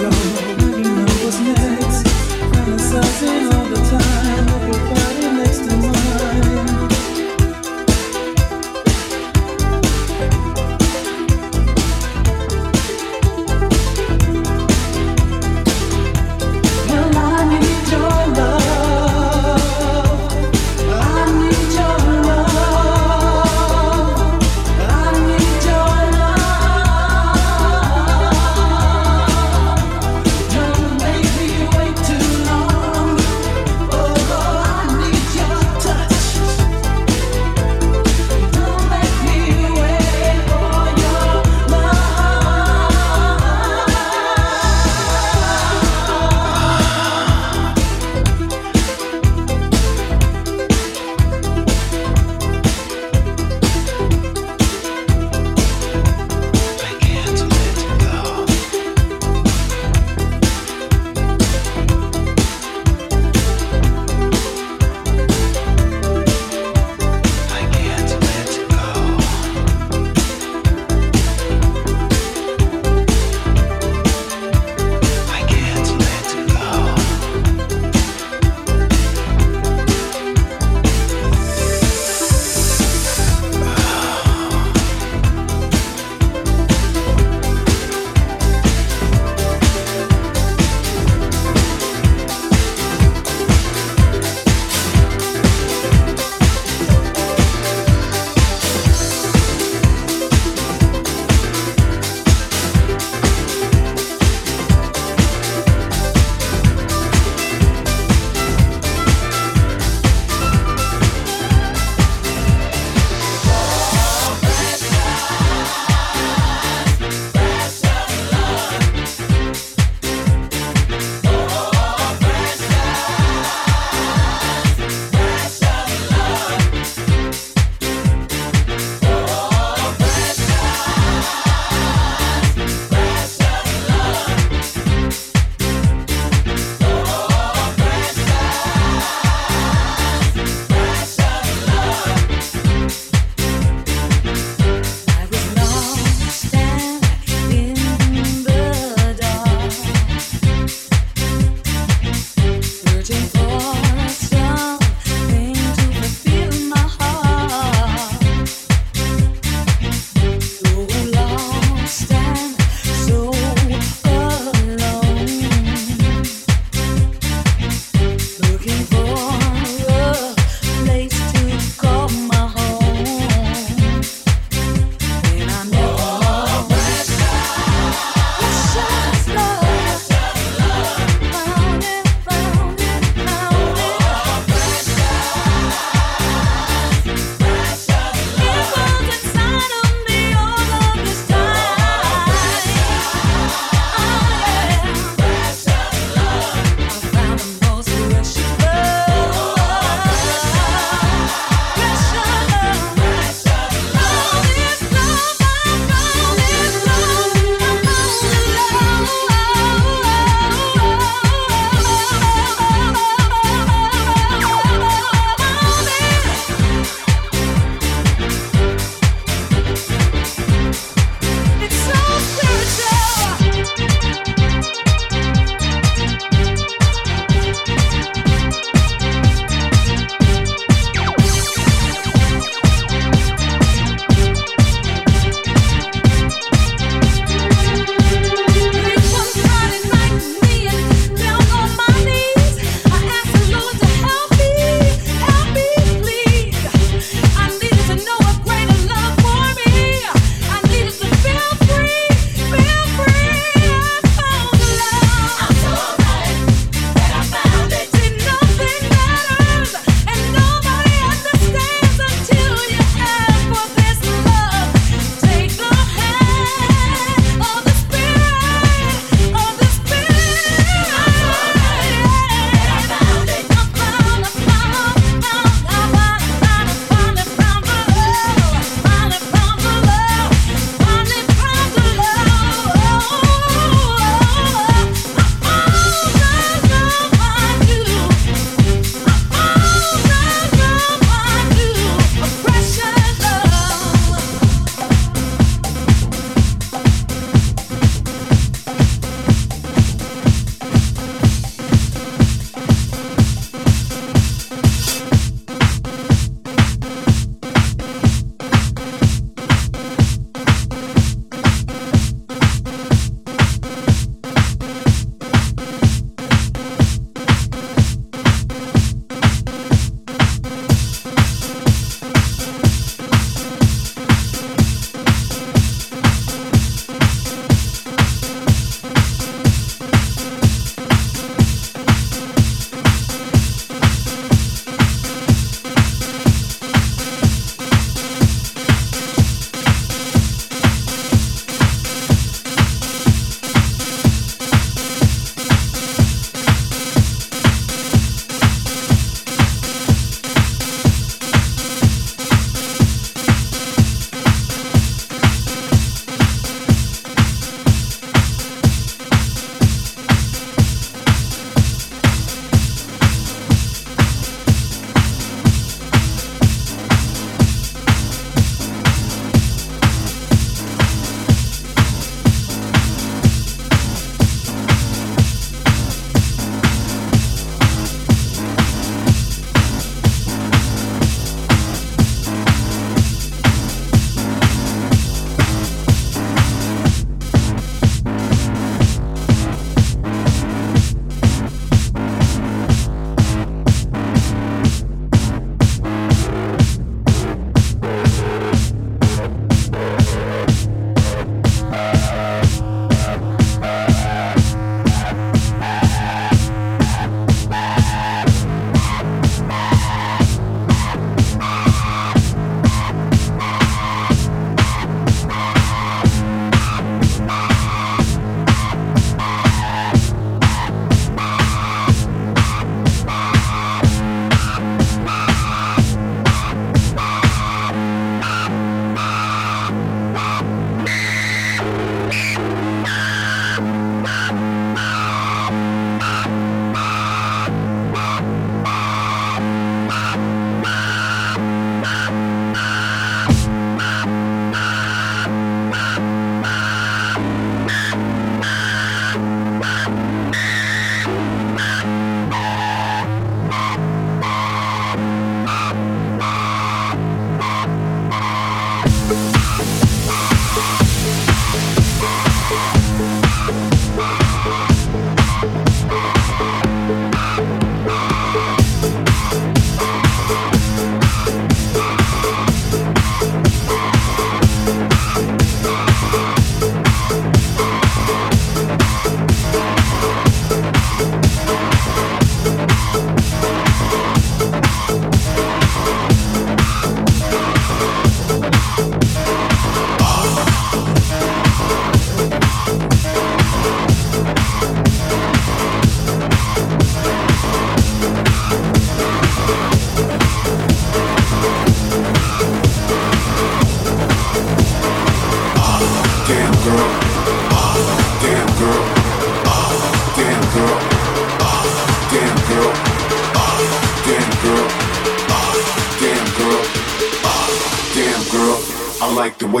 no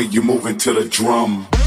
way you moving to the drum.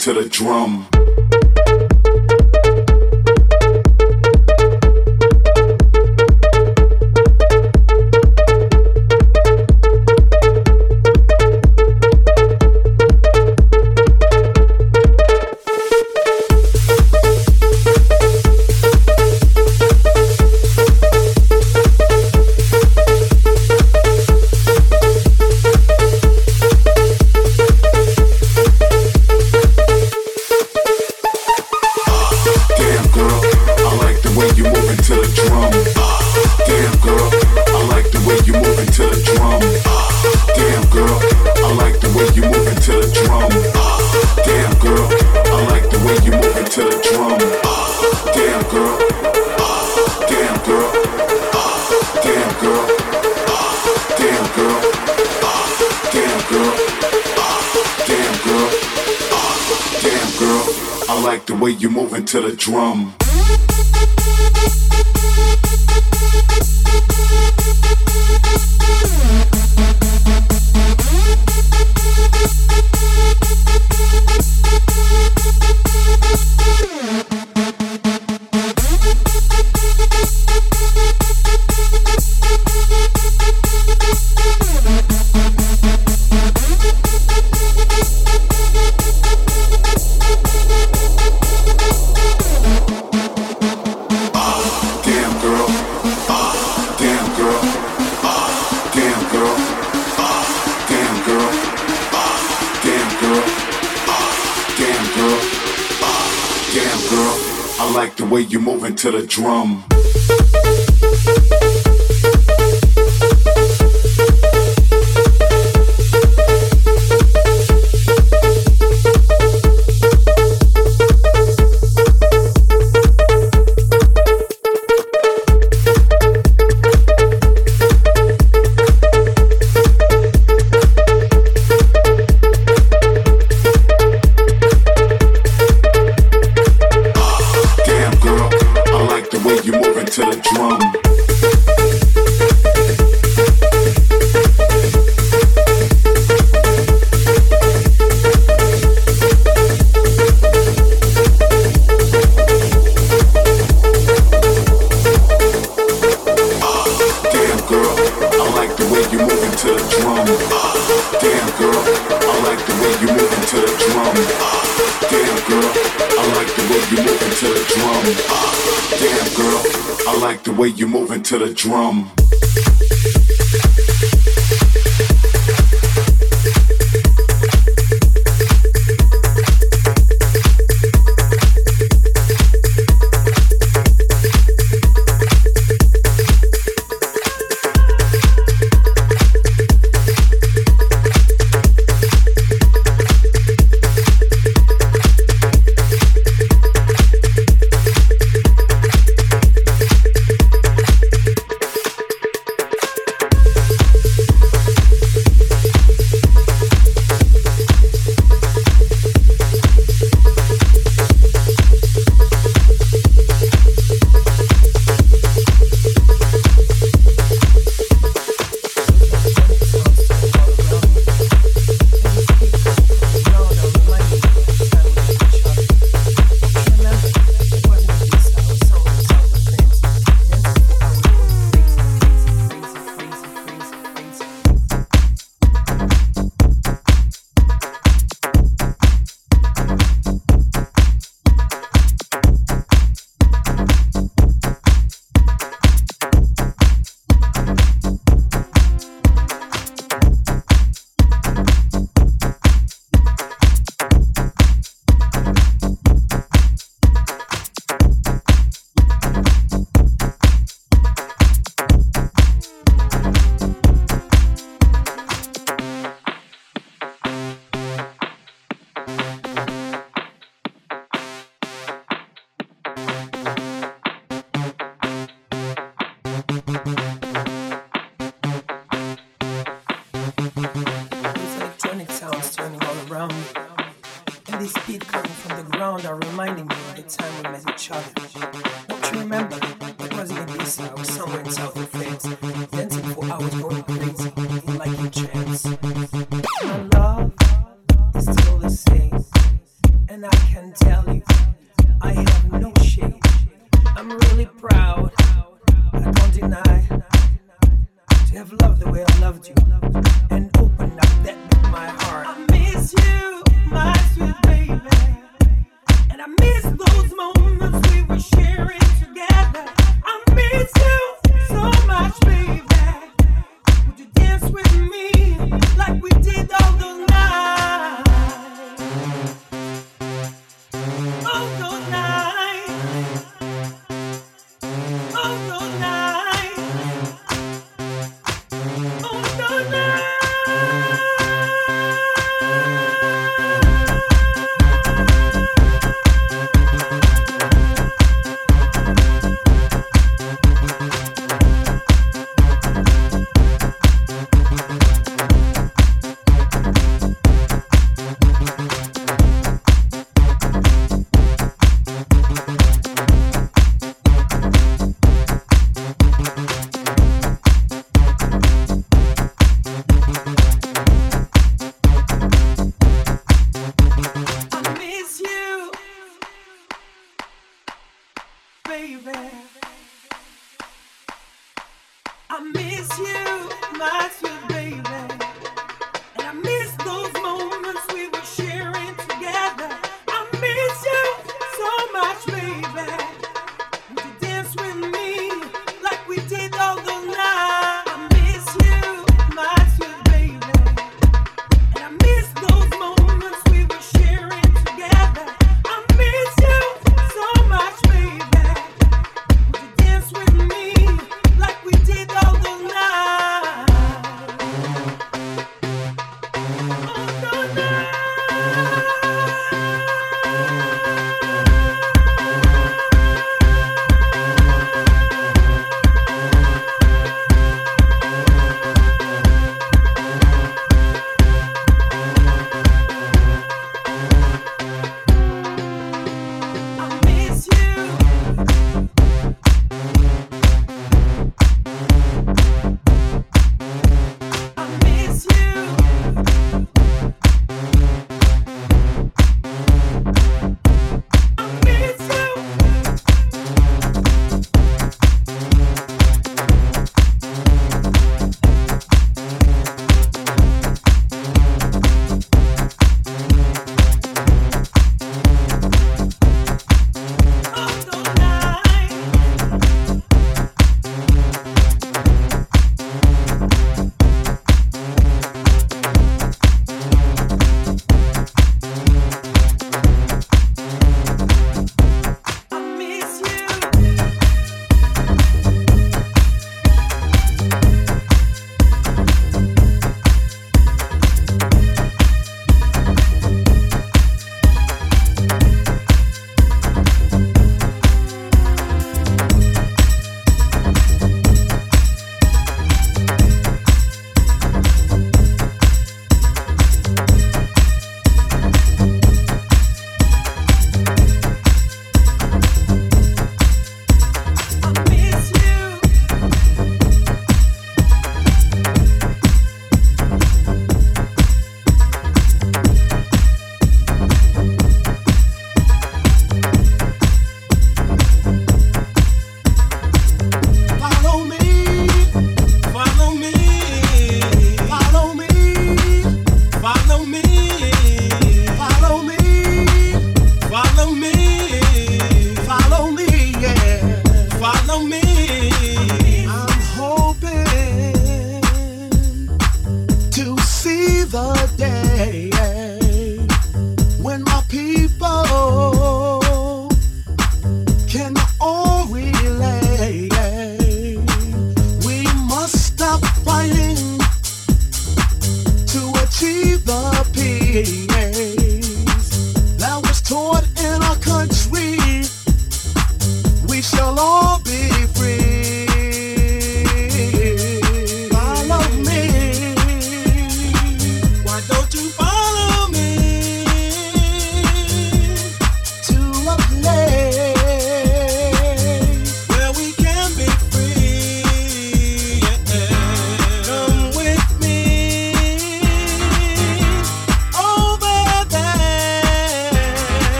to the drum. the drum. the drum. Damn girl, I like the way you're moving to the drum. I miss those moments we were baby. Hey.